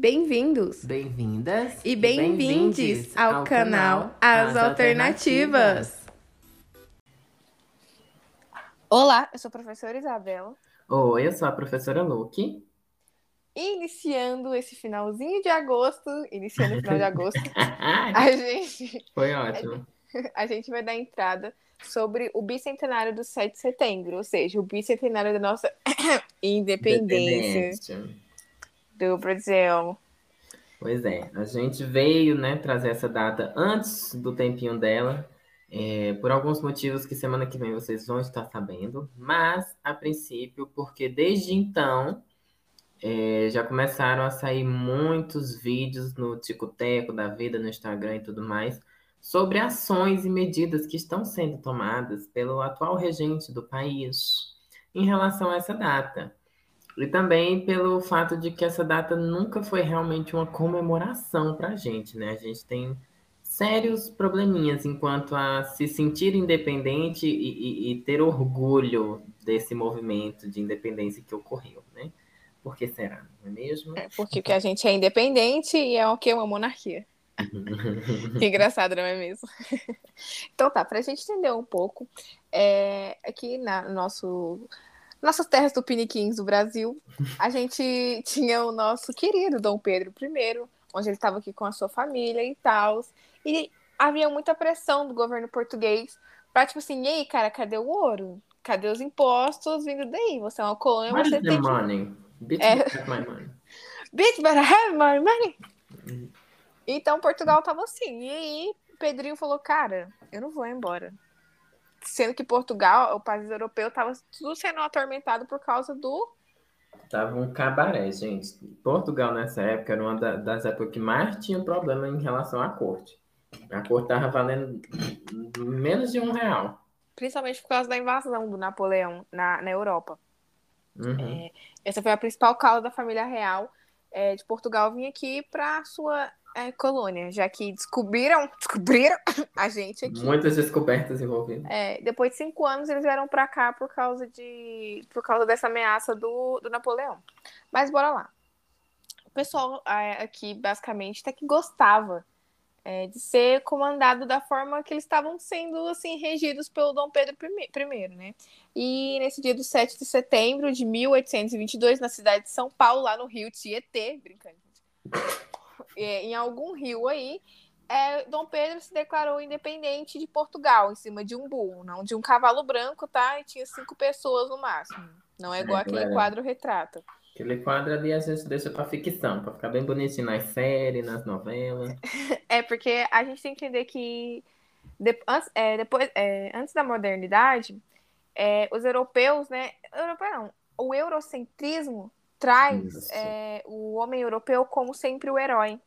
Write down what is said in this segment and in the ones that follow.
Bem-vindos Bem-vindas e bem-vindes ao, canal As Alternativas. Olá, eu sou a professora Isabela. Oi, eu sou a professora Luke. Iniciando esse finalzinho de agosto, iniciando o final de agosto, a gente, Foi ótimo. a gente vai dar entrada sobre o bicentenário do 7 de setembro, ou seja, o bicentenário da nossa independência Independência. Do Brasil. Pois é, a gente veio, né, trazer essa data antes do tempinho dela, é, por alguns motivos que semana que vem vocês vão estar sabendo, mas a princípio, porque desde então é, já começaram a sair muitos vídeos no Tico-Teco da vida, no Instagram e tudo mais, sobre ações e medidas que estão sendo tomadas pelo atual regente do país em relação a essa data. E também pelo fato de que essa data nunca foi realmente uma comemoração para a gente, né? A gente tem sérios probleminhas enquanto a se sentir independente e, e- e ter orgulho desse movimento de independência que ocorreu, né? Por que será, não é mesmo? É, Porque que a gente é independente e é o que? Uma monarquia. Que engraçado, não é mesmo? Então tá, pra gente entender um pouco, é, aqui na no nosso, nossas terras tupiniquins do Brasil, a gente tinha o nosso querido Dom Pedro I, onde ele estava aqui com a sua família e tal. E havia muita pressão do governo português pra, tipo assim, e aí, cara, cadê o ouro? Cadê os impostos vindo daí? Você é uma colônia, Where você the tem money? Bitch, É. my money. Bitch, better have my money. Então Portugal tava assim. E aí Pedrinho falou, cara, eu não vou embora. Sendo que Portugal, o país europeu, tava tudo sendo atormentado por causa do. Tava um cabaré, gente. Portugal nessa época era uma da- das épocas que mais tinha problema em relação à corte. A corte tava valendo menos de um real. Principalmente por causa da invasão do Napoleão na, na Europa. Uhum. Essa foi a principal causa da família real é, de Portugal vir aqui para sua é, colônia, já que descobriram, descobriram a gente aqui. Muitas descobertas envolvidas. É, depois de cinco anos eles vieram pra cá por causa de por causa dessa ameaça do, do Napoleão. Mas bora lá. O pessoal é, aqui basicamente até que gostava é, de ser comandado da forma que eles estavam sendo assim regidos pelo Dom Pedro I, né? E nesse dia do 7 de setembro de 1822, na cidade de São Paulo, lá no Rio Tietê, brincando, em algum rio aí, é, Dom Pedro se declarou independente de Portugal, em cima de um burro, não de um cavalo branco, tá? E tinha cinco pessoas no máximo. Não é igual É, aquele galera. quadro retrata. Aquele quadro ali a gente deixa pra ficção, pra ficar bem bonitinho nas séries, nas novelas. É, porque a gente tem que entender que de- antes, é, depois, é, antes da modernidade, é, os europeus, né? Europeu não, o eurocentrismo traz é, o homem europeu como sempre o herói.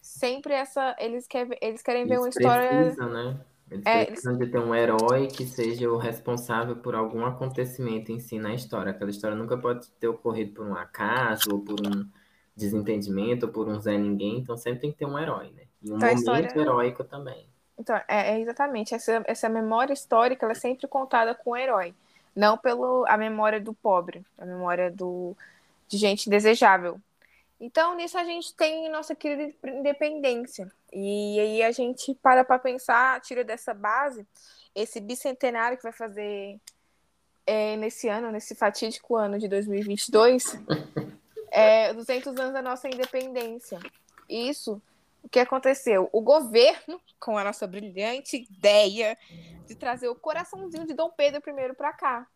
Sempre essa. Eles, quer, eles querem ver uma Eles história. precisam, né? Eles É, precisam de ter um herói que seja o responsável por algum acontecimento em si na história. Aquela história nunca pode ter ocorrido por um acaso, ou por um desentendimento, ou por um Zé Ninguém. Então sempre tem que ter um herói, né? E um Então, momento história- heróico também. Então, é, é exatamente. Essa, essa memória histórica ela é sempre contada com o herói. Não pelo a memória do pobre, a memória do, de gente desejável. Então, nisso a gente tem nossa querida independência. E aí a gente para para pensar, tira dessa base esse bicentenário que vai fazer é, nesse ano, nesse fatídico ano de 2022, é, 200 anos da nossa independência. Isso, o que aconteceu? O governo, com a nossa brilhante ideia de trazer o coraçãozinho de Dom Pedro I para cá.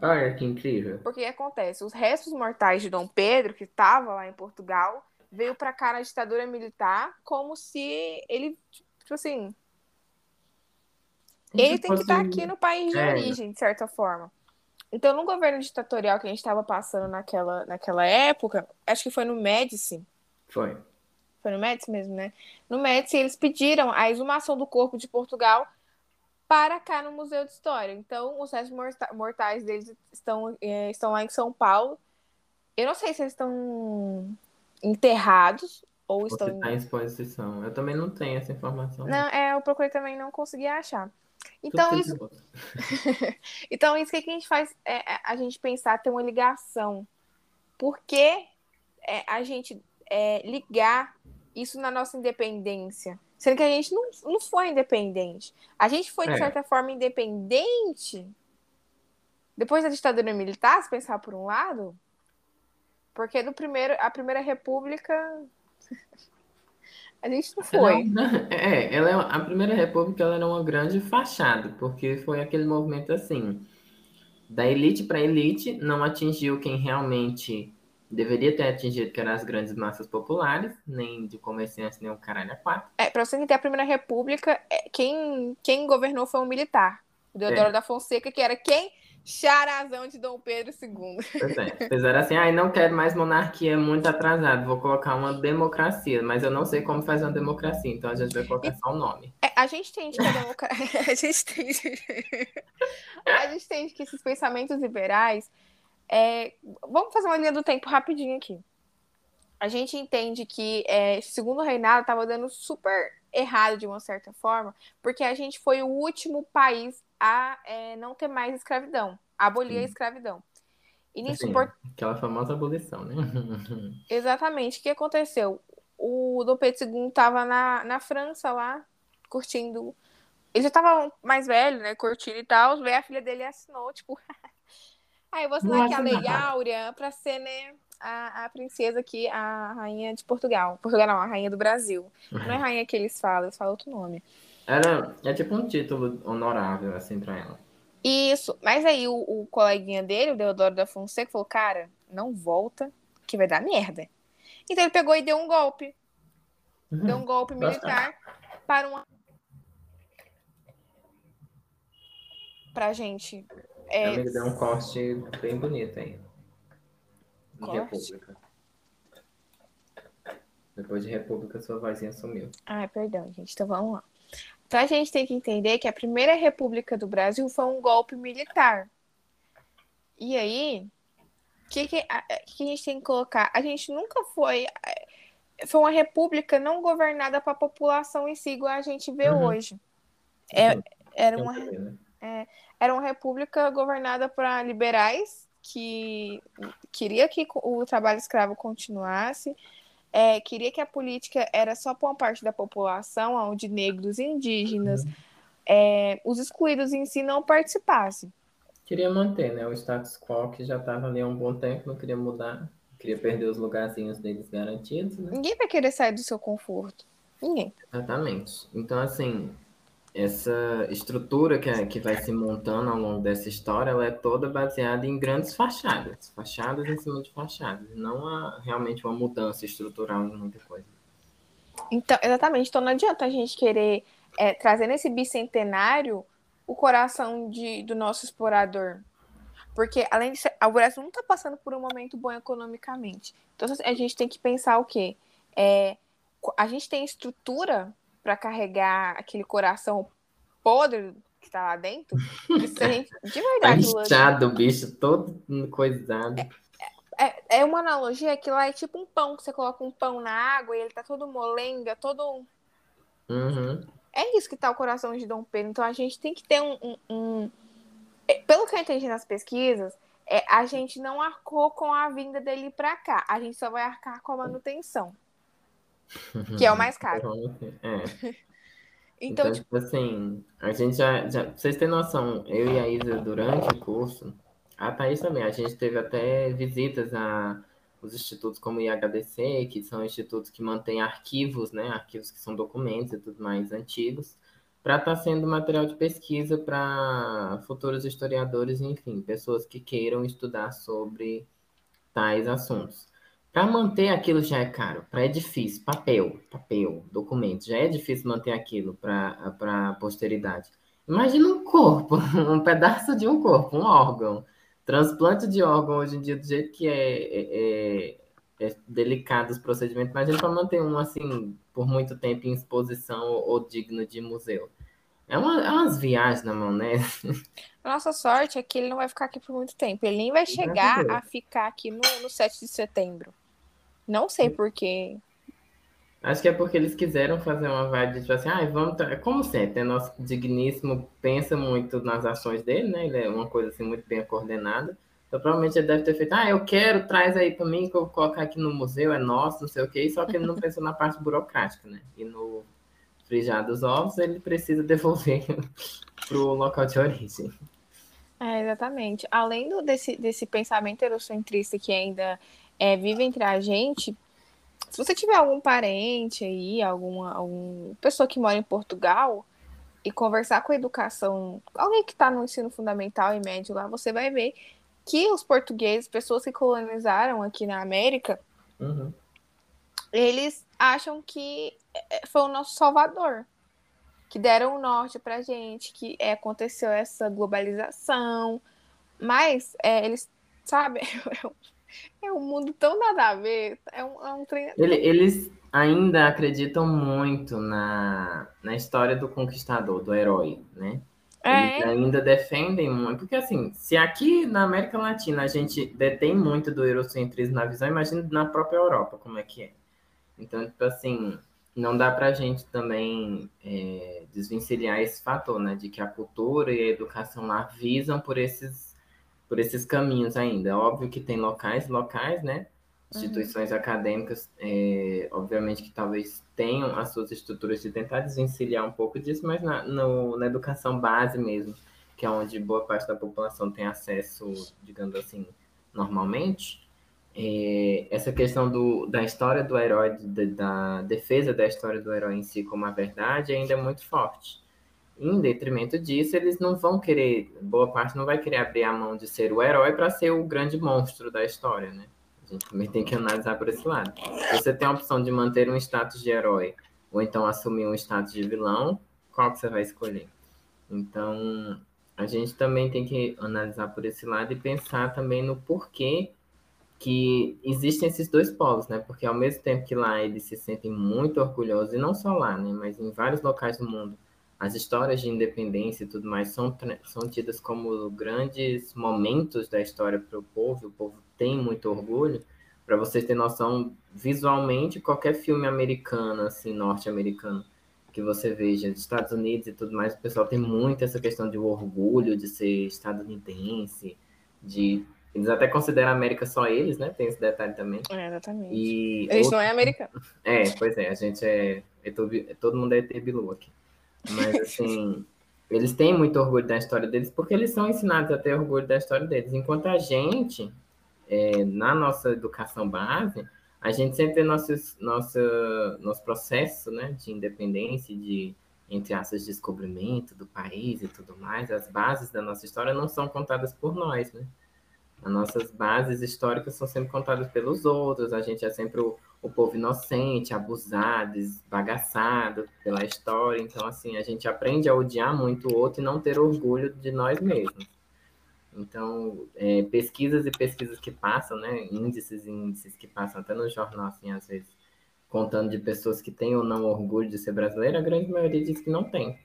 Olha que incrível. Porque o que acontece? Os restos mortais de Dom Pedro, que estava lá em Portugal, veio para cá na ditadura militar como se ele, tipo assim, ele tem que estar aqui no país de É. origem, de certa forma. Então, no governo ditatorial que a gente estava passando naquela, naquela época, acho que foi no Médici, Foi. Foi no Médici mesmo, né? No Médici, eles pediram a exumação do corpo de Portugal para cá no Museu de História. Então, os restos morta- mortais deles estão, eh, estão lá em São Paulo. Eu não sei se eles estão enterrados ou Você estão. está em exposição. Eu também não tenho essa informação. Não, é, eu procurei também não consegui achar. Então, isso, então, isso que a gente faz é é a gente pensar ter uma ligação. Por que é, a gente é, ligar isso na nossa independência. Sendo que a gente não, não foi independente. A gente foi, de É. certa forma, independente depois da ditadura militar, se pensar por um lado. Porque do primeiro, a Primeira República. a gente não é, foi. uma- é, ela é a Primeira República ela era uma grande fachada, porque foi aquele movimento assim, da elite para elite, não atingiu quem realmente deveria ter atingido, que eram as grandes massas populares, nem de comerciantes, nem o caralho a quatro. É, pra você entender a Primeira República, é, quem, quem governou foi um militar. O Deodoro É. da Fonseca, que era quem? Charazão de Dom Pedro II. Pois é, fizeram assim, ai, não quero mais monarquia, muito atrasado, vou colocar uma democracia, mas eu não sei como fazer uma democracia, então a gente vai colocar só o nome. É, a gente entende que a democracia. a gente entende. a gente entende que esses pensamentos liberais. É, Vamos fazer uma linha do tempo rapidinho aqui. A gente entende que é, segundo reinado estava dando super errado de uma certa forma, porque a gente foi o último país a é, não ter mais escravidão, a abolir a Sim. escravidão. E nisso, Assim, Port- aquela famosa abolição, né? Exatamente. O que aconteceu? O Dom Pedro II estava na, na França lá, curtindo. Ele já estava mais velho, né? Curtindo e tal. Veio a filha dele e assinou, tipo. Aí eu vou assinar aqui a Lei. Áurea pra ser, né? A, a princesa aqui, a rainha de Portugal. Portugal não, a rainha do Brasil. Não é rainha que eles falam, eles falam outro nome. Era, é tipo um título honorável, assim, pra ela. Isso. Mas aí o, o coleguinha dele, o Deodoro da Fonseca, falou: cara, não volta, que vai dar merda. Então ele pegou e deu um golpe. Deu um golpe militar para uma. Pra gente. É, Amigo, deu um corte bem bonito aí. De Corte? República. Depois de República, sua vozinha sumiu. Ai, perdão, gente. Então vamos lá. Então a gente tem que entender que a primeira república do Brasil foi um golpe militar. E aí, o que, que, a, que a gente tem que colocar? A gente nunca foi. Foi uma república não governada para a população em si, igual a gente vê Uhum. hoje. É, era, Tem uma, né? Era uma república governada para liberais, que queria que o trabalho escravo continuasse, é, queria que a política era só para uma parte da população, onde negros, indígenas, é, os excluídos em si não participassem. Queria manter, né? O status quo que já estava ali há um bom tempo, não queria mudar. Queria perder os lugarzinhos deles garantidos, né? Ninguém vai querer sair do seu conforto. Ninguém. Exatamente. Então, assim, essa estrutura que, é- que vai se montando ao longo dessa história, ela é toda baseada em grandes fachadas. Fachadas em cima de fachadas. Não há realmente uma mudança estrutural em muita coisa. Então, exatamente. Então não adianta a gente querer é, trazer nesse bicentenário o coração de, do nosso explorador. Porque, além de ser, o Brasil não está passando por um momento bom economicamente. Então, a gente tem que pensar o quê? É, a gente tem estrutura para carregar aquele coração podre que está lá dentro? A gente, de Tá verdade, Lula, inchado, o bicho todo coisado. é, é uma analogia que lá é tipo um pão, que você coloca um pão na água e ele tá todo molenga, todo Uhum. É isso que tá o coração de Dom Pedro. Então a gente tem que ter um. um- um- é, Pelo que eu entendi nas pesquisas, é, a gente não arcou com a vinda dele pra cá. A gente só vai arcar com a manutenção, que é o mais caro. É. Então, Então, tipo, tipo assim, a gente já, já. Pra vocês terem noção, eu e a Isa, durante o curso, a Thaís também, a gente teve até visitas a os institutos como o IHDC, que são institutos que mantêm arquivos, né? Arquivos que são documentos e tudo mais antigos, para estar sendo material de pesquisa para futuros historiadores, enfim, pessoas que queiram estudar sobre tais assuntos. Para manter aquilo já é caro, para é difícil, papel, papel, documento, já é difícil manter aquilo para a posteridade. Imagina um corpo, um pedaço de um corpo, um órgão. Transplante de órgão hoje em dia, do jeito que é, é, é, é delicado os procedimentos, imagina para manter um assim por muito tempo em exposição ou, ou digno de museu. É, uma, é umas viagens na mão, né? a nossa sorte é que ele não vai ficar aqui por muito tempo. Ele nem vai chegar a ficar aqui no, no 7 de setembro. Não sei porquê. Acho que é porque eles quiseram fazer uma vibe de tipo assim, ah, vamos. Como sempre, né? Nosso digníssimo pensa muito nas ações dele, né? Ele é uma coisa assim muito bem coordenada. Então, provavelmente ele deve ter feito, ah, eu quero, traz aí para mim, que eu vou colocar aqui no museu, é nosso, não sei o quê, só que ele não pensou na parte burocrática, né? E no frijar dos ovos, ele precisa devolver para o local de origem. É, exatamente. Além do, desse, desse pensamento eurocentrista que ainda é, vive entre a gente, se você tiver algum parente aí, alguma, alguma pessoa que mora em Portugal, e conversar com a educação, alguém que está no ensino fundamental e médio lá, você vai ver que os portugueses, pessoas que colonizaram aqui na América, uhum. eles acham que é, foi o nosso salvador, que deram o norte pra gente, que é, aconteceu essa globalização, mas é, eles, sabe, é um mundo tão nada a ver, é um, é um trem... Ele, eles ainda acreditam muito na, na história do conquistador, do herói, né? É. Eles ainda defendem muito, porque assim, se aqui na América Latina a gente detém muito do eurocentrismo na visão, imagina na própria Europa como é que é. Então, tipo assim, não dá pra gente também é, desvencilhar esse fator, né, de que a cultura e a educação lá visam por esses, por esses caminhos ainda. É óbvio que tem locais, locais, né, instituições uhum. acadêmicas, é, obviamente que talvez tenham as suas estruturas de tentar desvencilhar um pouco disso, mas na, no, na educação base mesmo, que é onde boa parte da população tem acesso, digamos assim, normalmente, é, essa questão do, da história do herói, da defesa da história do herói em si como a verdade ainda é muito forte. Em detrimento disso, eles não vão querer, boa parte não vai querer abrir a mão de ser o herói para ser o grande monstro da história, né? A gente também tem que analisar por esse lado. Você tem a opção de manter um status de herói ou então assumir um status de vilão, qual que você vai escolher? Então, a gente também tem que analisar por esse lado e pensar também no porquê que existem esses dois polos, né? Porque ao mesmo tempo que lá eles se sentem muito orgulhosos, e não só lá, né? Mas em vários locais do mundo, as histórias de independência e tudo mais são, são tidas como grandes momentos da história para o povo, o povo tem muito orgulho. Para vocês terem noção, visualmente, qualquer filme americano, assim, norte-americano, que você veja, dos Estados Unidos e tudo mais, o pessoal tem muito essa questão de orgulho de ser estadunidense, de eles até consideram a América só eles, né? Tem esse detalhe também. É, exatamente. E eles outro... não é americano. É, pois é, a gente é. é todo, todo mundo é Bilu aqui. Mas assim, eles têm muito orgulho da história deles porque eles são ensinados a ter orgulho da história deles. Enquanto a gente, é, na nossa educação base, a gente sempre tem nossos, nossa, nosso processo né, de independência, de, entre aspas, descobrimento do país e tudo mais, as bases da nossa história não são contadas por nós, né? As nossas bases históricas são sempre contadas pelos outros, a gente é sempre o, o povo inocente, abusado, esbagaçado pela história. Então, assim, a gente aprende a odiar muito o outro e não ter orgulho de nós mesmos. Então, é, pesquisas e pesquisas que passam, né, índices e índices que passam até no jornal, assim, às vezes, contando de pessoas que têm ou não orgulho de ser brasileira, a grande maioria diz que não tem.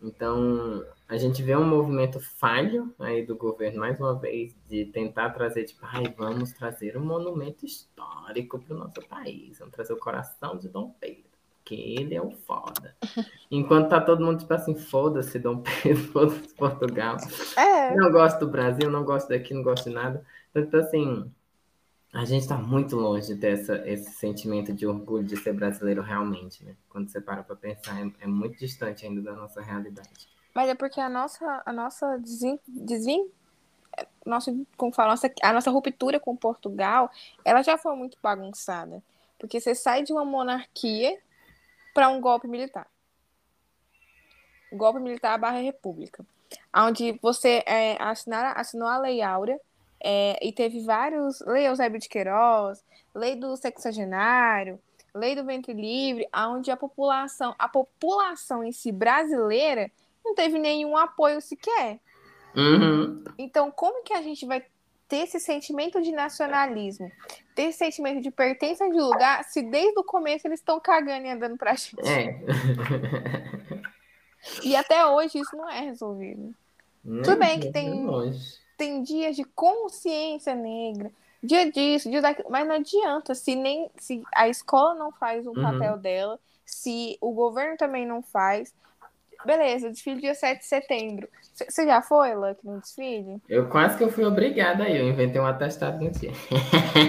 Então, a gente vê um movimento falho aí do governo, mais uma vez, de tentar trazer, tipo, ai, vamos trazer um monumento histórico para o nosso país, vamos trazer o coração de Dom Pedro, que ele é o foda. Enquanto tá todo mundo, tipo assim, foda-se Dom Pedro, foda-se Portugal. É. Não gosto do Brasil, não gosto daqui, não gosto de nada. Então, tipo assim, a gente está muito longe de ter essa, esse sentimento de orgulho de ser brasileiro realmente, né? Quando você para para pensar, é, é, muito distante ainda da nossa realidade. Mas é porque a nossa, a nossa desvin, desvin nossa, como fala, nossa, a nossa ruptura com Portugal, ela já foi muito bagunçada. Porque você sai de uma monarquia para um golpe militar. Golpe militar barra república. Onde você é, assinou a Lei Áurea, é, e teve vários. Lei Eusébio de Queiroz, lei do sexagenário, lei do ventre livre, onde a população, a população em si brasileira não teve nenhum apoio sequer. Uhum. Então, como que a gente vai ter esse sentimento de nacionalismo, ter esse sentimento de pertença de lugar, se desde o começo eles estão cagando e andando pra gente? É. e até hoje isso não é resolvido. Tudo bem que tem. É tem dias de consciência negra, dia disso, dia daquilo, mas não adianta se nem se a escola não faz o uhum. papel dela, se o governo também não faz, beleza, desfile dia 7 de setembro. Você já foi, Luck, no desfile? Eu quase que eu fui obrigada aí, eu inventei um atestado no dia.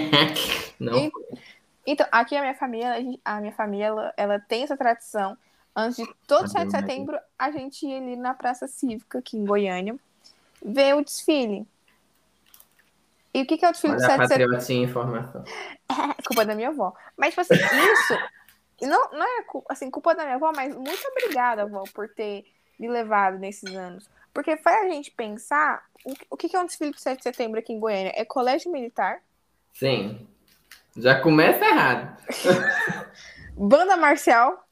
Não e, Então, aqui a minha família, a minha família, ela, ela tem essa tradição. Antes de todo 7 de setembro, a gente ia ali na Praça Cívica, aqui em Goiânia, ver o desfile. E o que, que é o desfile Olha do 7 de setembro? Patriotinha informação. É culpa da minha avó. Mas, tipo assim, isso não, não é assim, culpa da minha avó, mas muito obrigada, avó, por ter me levado nesses anos. Porque faz a gente pensar o, o que é um desfile de 7 de setembro aqui em Goiânia? É colégio militar? Sim. Já começa errado. Banda marcial.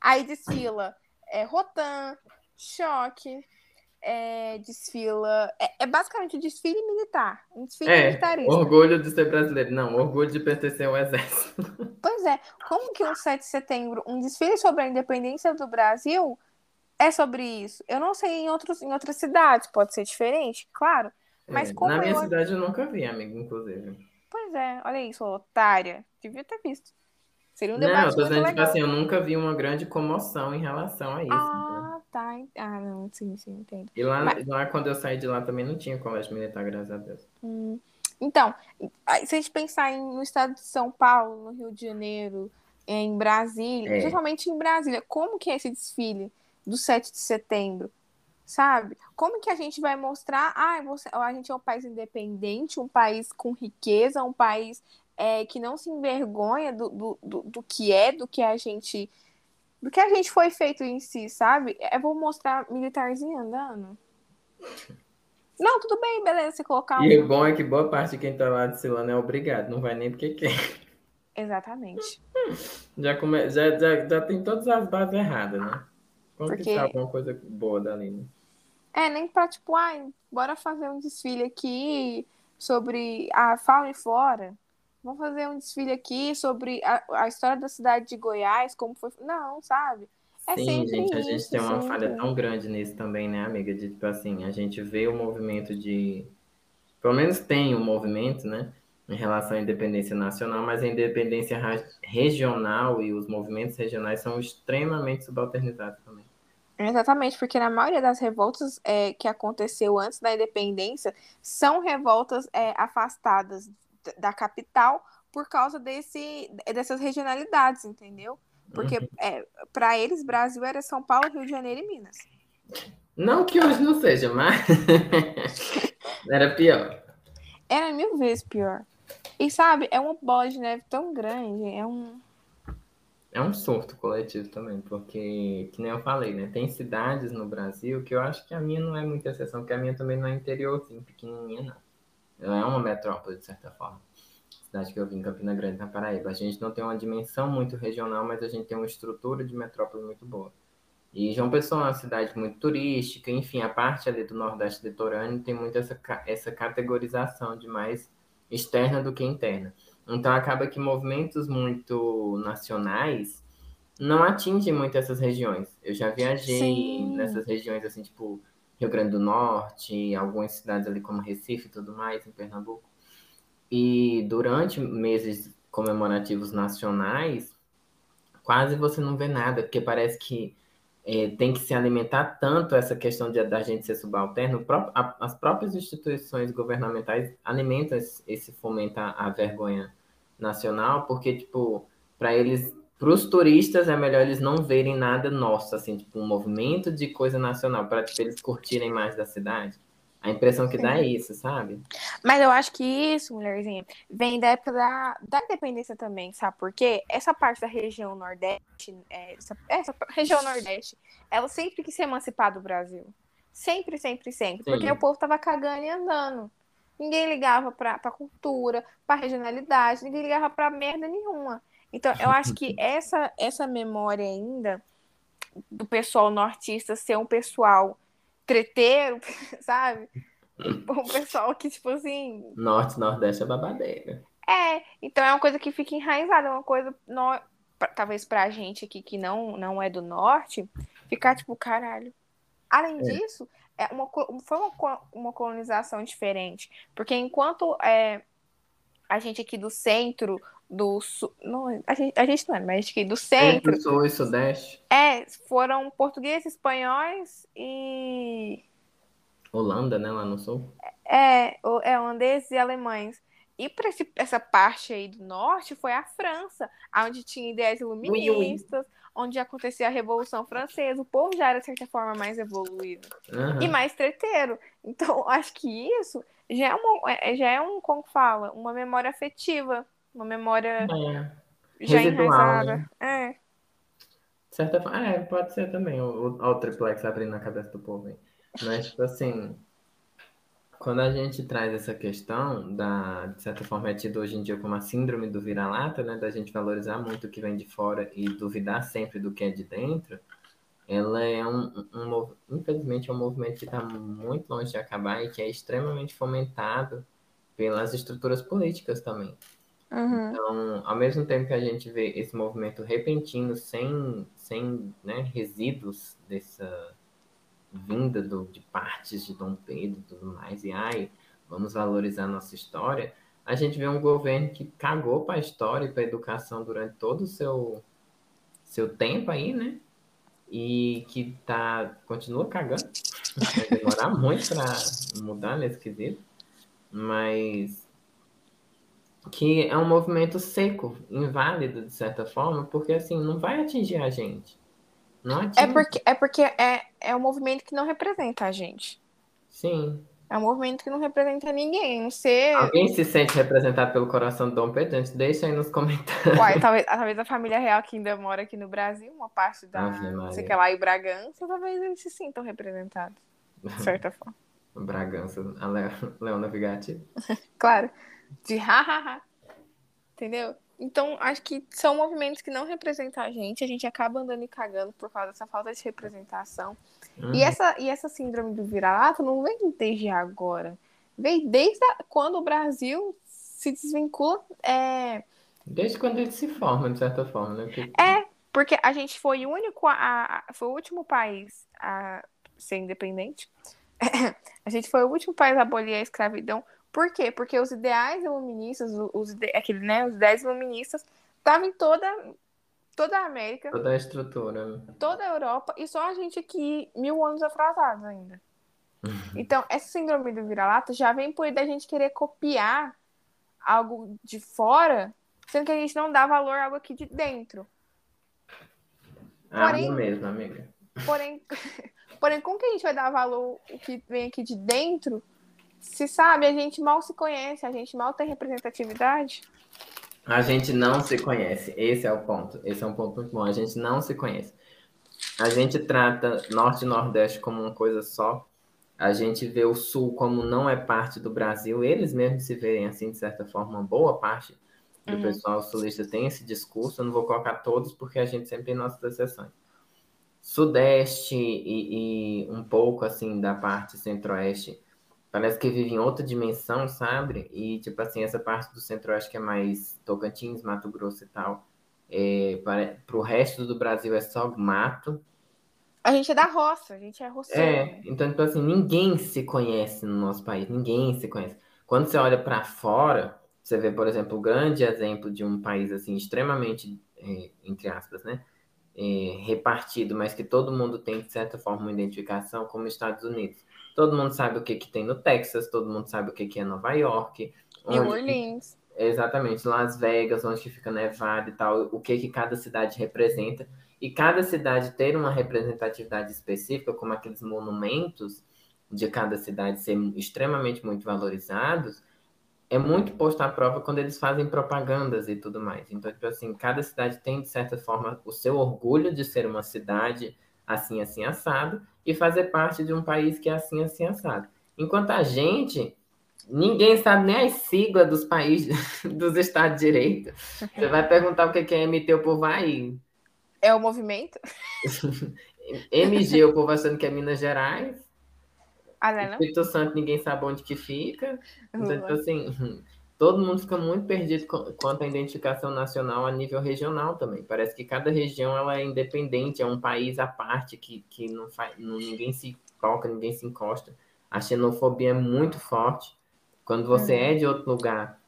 Aí desfila é, Rotan, Choque, é, desfila. É, é, basicamente um desfile militar. Um desfile é, militarista. Orgulho de ser brasileiro. Não, orgulho de pertencer ao exército. Pois é. Como que um 7 de setembro, um desfile sobre a independência do Brasil, é sobre isso? Eu não sei em, outros, em outras cidades, pode ser diferente, claro. Mas é, como Na minha eu... cidade eu nunca vi, amigo, inclusive. Pois é, olha isso, otária. Devia ter visto. Seria um Não, debate eu tô dizendo, tipo assim, eu nunca vi uma grande comoção em relação a isso. Ah, tá. Ah, não, sim, sim, entendo. E lá, Mas- lá, quando eu saí de lá, também não tinha colégio militar, graças a Deus. Hum. Então, se a gente pensar em, no estado de São Paulo, no Rio de Janeiro, em Brasília, É. principalmente em Brasília, como que é esse desfile do 7 de setembro? Sabe? Como que a gente vai mostrar, ah, você, a gente é um país independente, um país com riqueza, um país é, que não se envergonha do, do, do, do que é, do que a gente. Do que a gente foi feito em si, sabe? Eu vou mostrar militarzinho andando. Não, tudo bem, beleza, você colocar um. E o bom é que boa parte de quem tá lá desfilando é obrigado, não vai nem porque quer. Exatamente. Já, come... já, já, já tem todas as bases erradas, né? Como Porque- alguma coisa boa dali, né? É, nem pra, tipo, ai, bora fazer um desfile aqui sobre a fauna e flora. Vamos fazer um desfile aqui sobre a, a história da cidade de Goiás, como foi. Não, sabe? É Sim, gente, a isso, gente tem uma sempre. falha tão grande nisso também, né, amiga? De, tipo assim, a gente vê o movimento de... Pelo menos tem um movimento, né? Em relação à independência nacional, mas a independência regional e os movimentos regionais são extremamente subalternizados também. Exatamente, porque na maioria das revoltas é, que aconteceu antes da independência são revoltas é, afastadas da capital por causa desse, dessas regionalidades, entendeu? Porque Uhum. é, para eles, Brasil era São Paulo, Rio de Janeiro e Minas. Não que hoje não seja, mas era pior. Era mil vezes pior. E sabe, é uma bola de neve tão grande, é um. É um surto coletivo também, porque, que nem eu falei, né? Tem cidades no Brasil que eu acho que a minha não é muita exceção, porque a minha também não é interiorzinho, pequenininha, não. Ela é uma metrópole, de certa forma. Cidade que eu vim, Campina Grande, na Paraíba. A gente não tem uma dimensão muito regional, mas a gente tem uma estrutura de metrópole muito boa. E João Pessoa é uma cidade muito turística, enfim, a parte ali do Nordeste litorâneo tem muito essa, essa categorização de mais externa do que interna. Então acaba que movimentos muito nacionais não atingem muito essas regiões. Eu já viajei Sim. nessas regiões assim, tipo Rio Grande do Norte, algumas cidades ali como Recife e tudo mais, em Pernambuco. E durante meses comemorativos nacionais, quase você não vê nada, porque parece que é, tem que se alimentar tanto essa questão de, da gente ser subalterno, a- as próprias instituições governamentais alimentam esse, esse à vergonha nacional, porque, tipo, para eles, para os turistas, é melhor eles não verem nada nosso, assim, tipo, um movimento de coisa nacional, para tipo, eles curtirem mais da cidade. A impressão que dá é isso, sabe? Mas eu acho que isso, mulherzinha, vem da época da, da independência também, sabe por quê? Essa parte da região Nordeste, é, essa, essa região Nordeste, ela sempre quis se emancipar do Brasil. Sempre, sempre, sempre. Sim. Porque o povo tava cagando e andando. Ninguém ligava pra, pra cultura, pra regionalidade, ninguém ligava pra merda nenhuma. Então, eu acho que essa, essa memória ainda do pessoal nortista ser um pessoal treteiro, sabe? Um pessoal que, tipo assim, Norte, Nordeste é babadeira. é, então é uma coisa que fica enraizada, é uma coisa, no, talvez pra gente aqui que não, não é do norte, ficar tipo, caralho. Além É. disso, é uma, foi uma, uma colonização diferente, porque enquanto é, a gente aqui do centro do sul. Não, a, gente, a gente não é, mas que do centro. Entre sul e sudeste. É, foram portugueses, espanhóis e. Holanda, né, lá no sul. É, é holandeses e alemães. E para essa parte aí do norte foi a França, onde tinha ideias iluministas, oui, oui. onde acontecia a Revolução Francesa. O povo já era, de certa forma, mais evoluído Uhum. e mais treteiro. Então, acho que isso já é, uma, é- já é um, como fala, uma memória afetiva, uma memória É. já Residual, enraizada. É. De certa forma, é, pode ser também o, o, o triplex abrindo na cabeça do povo aí. Mas, tipo assim, quando a gente traz essa questão da, de certa forma, é tido hoje em dia como a síndrome do vira-lata, né, da gente valorizar muito o que vem de fora e duvidar sempre do que é de dentro, ela é um, um, mov- infelizmente, é um movimento que está muito longe de acabar e que é extremamente fomentado pelas estruturas políticas também. Uhum. Então, ao mesmo tempo que a gente vê esse movimento repentino, sem, sem né, resíduos dessa vinda do, de partes de Dom Pedro e tudo mais, e ai, vamos valorizar nossa história, a gente vê um governo que cagou para a história e para a educação durante todo o seu, seu tempo aí, né? E que tá, continua cagando. Vai demorar muito para mudar nesse quesito. Mas que é um movimento seco, inválido, de certa forma, porque assim, não vai atingir a gente. Não atinge. É porque, é, porque é, é um movimento que não representa a gente. Sim. É um movimento que não representa ninguém. Não sei. Alguém se sente representado pelo coração do Dom Pedro? Deixa aí nos comentários. Uai, talvez, talvez a família real que ainda mora aqui no Brasil, uma parte da. Não sei que lá, e Bragança, talvez eles se sintam representados. De certa forma. Bragança, a Le- Leona Vigatti. Claro. De ha-ha-ha. Entendeu? Então, acho que são movimentos que não representam a gente, a gente acaba andando e cagando por causa dessa falta de representação. Uhum. E, essa, e essa síndrome do vira-lata não vem desde agora. Vem desde a- quando o Brasil se desvincula. É, Desde quando ele se forma, de certa forma, né? Porque- É, porque a gente foi o único, a, a- foi o último país a ser independente. a gente foi o último país a abolir a escravidão. Por quê? Porque os ideais iluministas, os, ide- aquele, né, os ideais iluministas estavam em toda, toda a América, Toda a estrutura. toda a Europa, e só a gente aqui mil anos atrasados ainda. Então, essa síndrome do vira-lata já vem por da gente querer copiar algo de fora, sendo que a gente não dá valor a algo aqui de dentro. Ah, Porém- não mesmo, amiga. Porém, porém, como que a gente vai dar valor o que vem aqui de dentro? Se sabe, a gente mal se conhece, a gente mal tem representatividade. A gente não se conhece. Esse é o ponto. Esse é um ponto muito bom. A gente não se conhece. A gente trata Norte e Nordeste como uma coisa só. A gente vê o Sul como não é parte do Brasil. Eles mesmos se veem assim, de certa forma, uma boa parte do Uhum. pessoal sulista tem esse discurso. Eu não vou colocar todos, porque a gente sempre tem nossas exceções. Sudeste e, e um pouco assim da parte centro-oeste parece que vive em outra dimensão, sabe? E tipo assim, essa parte do centro-oeste que é mais Tocantins, Mato Grosso e tal, é, para, pro resto do Brasil é só mato. A gente é da roça, a gente é roceiro. É, né? então, tipo assim, ninguém se conhece no nosso país, ninguém se conhece. Quando você olha para fora, você vê, por exemplo, o grande exemplo de um país, assim, extremamente, é, entre aspas, né, é, repartido, mas que todo mundo tem, de certa forma, uma identificação, como os Estados Unidos. Todo mundo sabe o que que tem no Texas, todo mundo sabe o que que é Nova York, New Orleans. Exatamente, Las Vegas, onde que fica nevado e tal, o que que cada cidade representa. E cada cidade ter uma representatividade específica, como aqueles monumentos de cada cidade ser extremamente muito valorizados, é muito posto à prova quando eles fazem propagandas e tudo mais. Então, tipo assim, cada cidade tem, de certa forma, o seu orgulho de ser uma cidade assim, assim, assado, e fazer parte de um país que é assim, assim, assado. Enquanto a gente, ninguém sabe nem as siglas dos países, dos estados de direito. Você vai perguntar o que é MT, o povo vai. É o movimento? MG, o povo achando que é Minas Gerais. Ah, não é não? Espírito Santo, ninguém sabe onde que fica. Então, tipo assim, todo mundo fica muito perdido quanto à identificação nacional a nível regional também. Parece que cada região ela é independente, é um país à parte que, que não faz, não, ninguém se toca, ninguém se encosta. A xenofobia é muito forte. Quando você Uhum. é de outro lugar,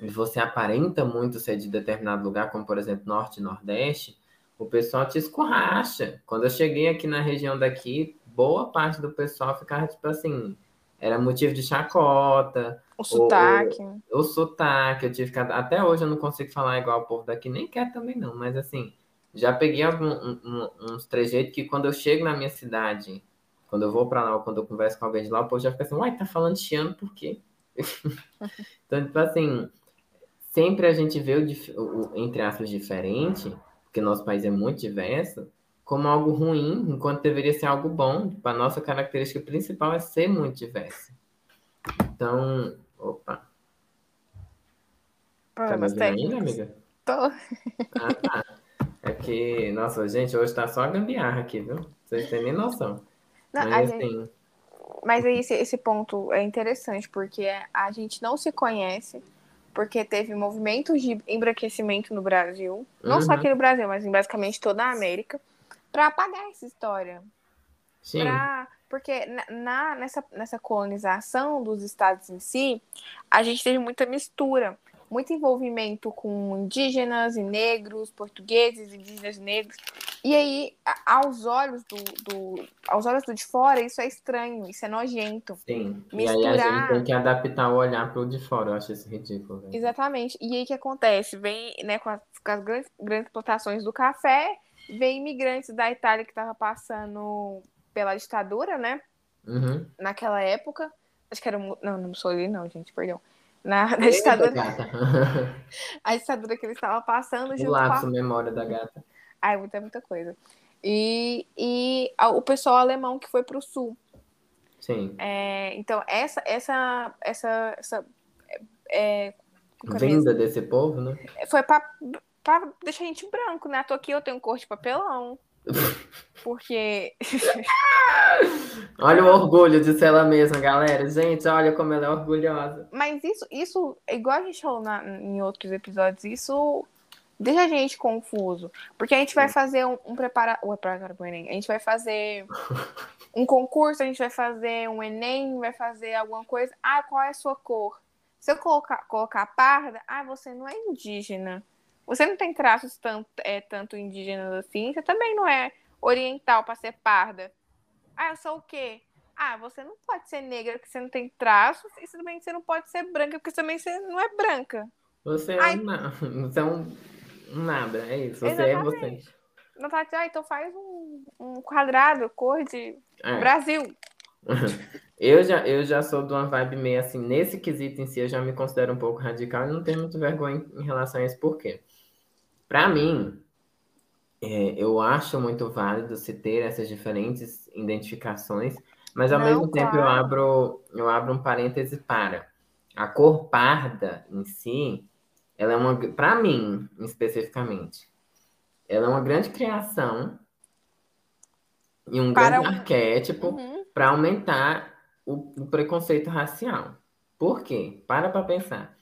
e você aparenta muito ser de determinado lugar, como por exemplo Norte e Nordeste, o pessoal te escorracha. Quando eu cheguei aqui na região daqui, boa parte do pessoal ficava tipo assim, era motivo de chacota. O sotaque. O, o, sotaque, eu tive que. Até hoje eu não consigo falar igual o povo daqui, nem quero também não, mas assim, já peguei algum, um, uns trejeitos que quando eu chego na minha cidade, quando eu vou para lá, ou quando eu converso com alguém de lá, o povo já fica assim, uai, tá falando chiano por quê? então, tipo assim, sempre a gente vê o, o, entre aspas, diferente, porque nosso país é muito diverso, como algo ruim, enquanto deveria ser algo bom. Tipo, a nossa característica principal é ser muito diverso. Então, opa. Problemas tá técnicos. Aí, amiga? Tô. Ah, tá. É que, nossa, gente, hoje tá só a gambiarra aqui, viu? Vocês têm nem noção. Não, Mas, assim... Gente... Mas aí esse, esse ponto é interessante, porque a gente não se conhece, porque teve movimentos de embranquecimento no Brasil, não uhum. só aqui no Brasil, mas em basicamente toda a América, para apagar essa história. Sim. Pra, porque na, nessa, nessa colonização dos estados em si, a gente teve muita mistura, muito envolvimento com indígenas e negros, portugueses, indígenas e negros. E aí, aos olhos do, do, aos olhos do de fora, isso é estranho, isso é nojento. Sim. Misturar... E aí a gente tem que adaptar o olhar para o de fora, eu acho isso ridículo. Exatamente. E aí o que acontece? Vem né, com as, com as grandes, grandes plantações do café, vem imigrantes da Itália que estavam passando pela ditadura, né? Uhum. Naquela época. Acho que era. Não, não Mussolini, não, gente, perdão. Na, na ditadura. a ditadura que ele estava passando. O lapso a... memória da gata. Ai, muita, muita coisa. E, e o pessoal alemão que foi para o sul. Sim. É, então, essa, essa, essa, essa é, é vinda desse povo, né? Foi para pra deixar a gente branco, né? Tô aqui, eu tenho cor de papelão. Porque. olha o orgulho de ser ela mesma, galera. Gente, olha como ela é orgulhosa. Mas isso, isso igual a gente falou na, em outros episódios, isso deixa a gente confuso. Porque a gente vai fazer um, um prepara... pro Enem. A gente vai fazer um concurso, a gente vai fazer um Enem, vai fazer alguma coisa. Ah, qual é a sua cor? Se eu colocar, colocar parda, ah, você não é indígena. Você não tem traços tanto, é, tanto indígenas assim, você também não é oriental para ser parda. Ah, eu sou o quê? Ah, você não pode ser negra porque você não tem traços, e também você não pode ser branca porque também você não é branca. Você é, um, você é um nada, é isso. Você Exatamente. é você. Não tá ah, então faz um, um quadrado, cor de é. Brasil. Eu já, eu já sou de uma vibe meio assim, nesse quesito em si, eu já me considero um pouco radical e não tenho muito vergonha em, em relação a isso, por quê? Para mim, é, eu acho muito válido se ter essas diferentes identificações, mas ao Não, mesmo tempo eu abro, eu abro um parêntese para a cor parda em si, ela é uma, para mim especificamente, ela é uma grande criação e um para grande um... arquétipo uhum. para aumentar o, o, preconceito racial. Por quê? Para para pensar.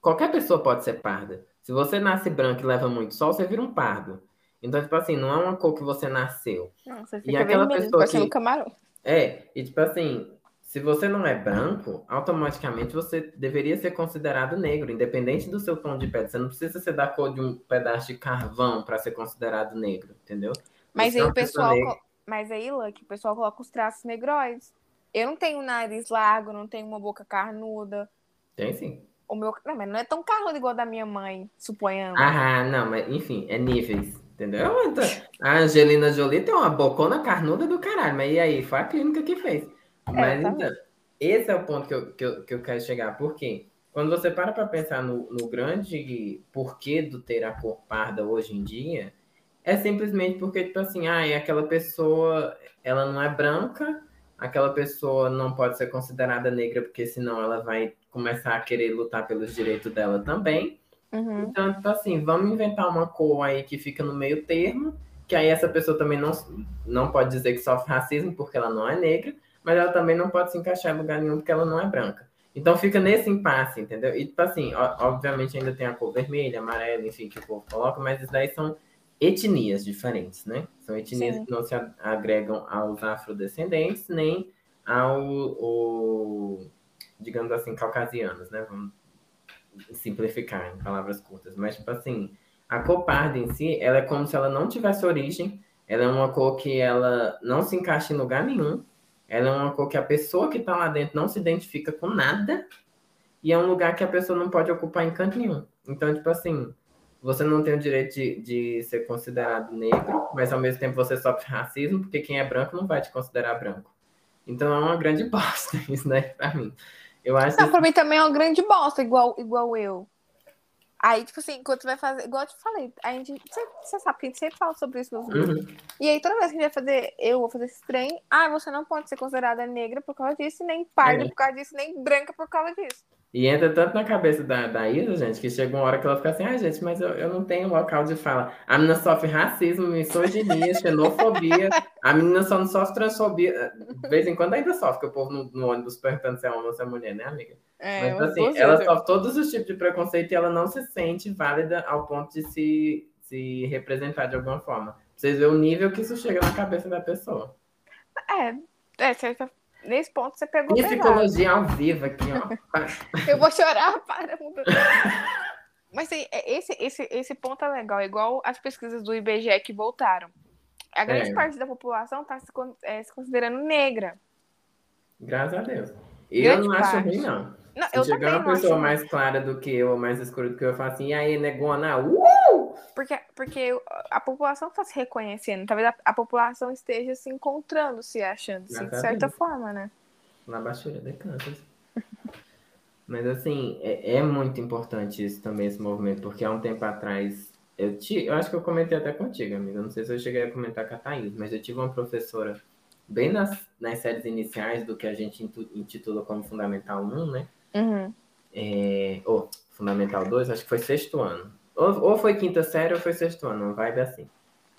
Qualquer pessoa pode ser parda. Se você nasce branco e leva muito sol, você vira um pardo. Então, tipo assim, não é uma cor que você nasceu. Não, você fica e aquela vermelho, pessoa que... camarão. É, e tipo assim, se você não é branco, automaticamente você deveria ser considerado negro, independente do seu tom de pele. Você não precisa ser da cor de um pedaço de carvão para ser considerado negro, entendeu? Mas você aí é o pessoal, mas aí, Lucky, o pessoal coloca os traços negróides. Eu não tenho nariz largo, não tenho uma boca carnuda. Tem sim. O meu. Não, mas não é tão carro igual da minha mãe, suponhando. Ah, não, mas enfim, é níveis. Entendeu? A Angelina Jolie tem uma bocona carnuda do caralho, mas e aí? Foi a clínica que fez. É, mas tá então, esse é o ponto que eu, que eu, que eu quero chegar. Por quê? Quando você para para pensar no, no grande porquê do ter a cor parda hoje em dia, é simplesmente porque, tipo assim, ah, aquela pessoa, ela não é branca, aquela pessoa não pode ser considerada negra, porque senão ela vai começar a querer lutar pelos direitos dela também. Uhum. Então, tipo assim, vamos inventar uma cor aí que fica no meio termo, que aí essa pessoa também não, não pode dizer que sofre racismo porque ela não é negra, mas ela também não pode se encaixar em lugar nenhum porque ela não é branca. Então fica nesse impasse, entendeu? E, tipo assim, obviamente ainda tem a cor vermelha, amarela, enfim, que o povo coloca, mas isso daí são etnias diferentes, né? São etnias Sim. que não se agregam aos afrodescendentes, nem ao, ao digamos assim, caucasianos, né? Vamos simplificar em palavras curtas, mas tipo assim, a cor parda em si, ela é como se ela não tivesse origem, ela é uma cor que ela não se encaixa em lugar nenhum, ela é uma cor que a pessoa que está lá dentro não se identifica com nada, e é um lugar que a pessoa não pode ocupar em canto nenhum. Então, tipo assim, você não tem o direito de, de ser considerado negro, mas ao mesmo tempo você sofre racismo, porque quem é branco não vai te considerar branco. Então é uma grande bosta isso, né, pra mim. Eu acho Não, pra mim também é uma grande bosta, igual, igual eu. Aí, tipo assim, quando tu vai fazer, igual eu te falei, a gente, você, sabe que a gente sempre fala sobre isso nos. Uhum. E aí, toda vez que a gente vai fazer, eu vou fazer esse trem, ah, você não pode ser considerada negra por causa disso, nem parda é. por causa disso, nem branca por causa disso. E entra tanto na cabeça da, da Isa, gente, que chega uma hora que ela fica assim, ah, gente, mas eu, eu não tenho local de fala. A menina sofre racismo, misoginia, xenofobia. A menina só não sofre transfobia. De vez em quando ainda sofre, que o povo no, no ônibus perguntando se é homem ou se é mulher, né, amiga? É, mas assim, ela sofre todos os tipos de preconceito e ela não se sente válida ao ponto de se, se representar de alguma forma. Vocês verem o nível que isso chega na cabeça da pessoa. É, é certa Nesse ponto você pegou Psicologia ao vivo aqui, ó. Eu vou chorar, para. Mas assim, esse, esse, esse ponto é legal, igual as pesquisas do IBGE que voltaram. A grande é. parte da população está se, é, se, considerando negra. Graças a Deus. Eu grande não parte. acho ruim, não. Não Se eu chegar uma pessoa acho... mais clara do que eu, ou mais escura do que eu, eu falo assim, e aí, negona, uh! Porque, porque a população está se reconhecendo, talvez a, a, população esteja se encontrando, se achando, assim, de certa forma, né? Na baixura de Kansas. Mas assim, é, é, muito importante isso também, esse movimento, porque há um tempo atrás, eu, te, eu acho que eu comentei até contigo, amiga, não sei se eu cheguei a comentar com a Thaís, mas eu tive uma professora bem nas, nas séries iniciais do que a gente intitula como Fundamental 1, né? Uhum. É, ou Fundamental 2, acho que foi sexto ano. Ou, ou foi quinta série ou foi sexto ano, uma vibe assim.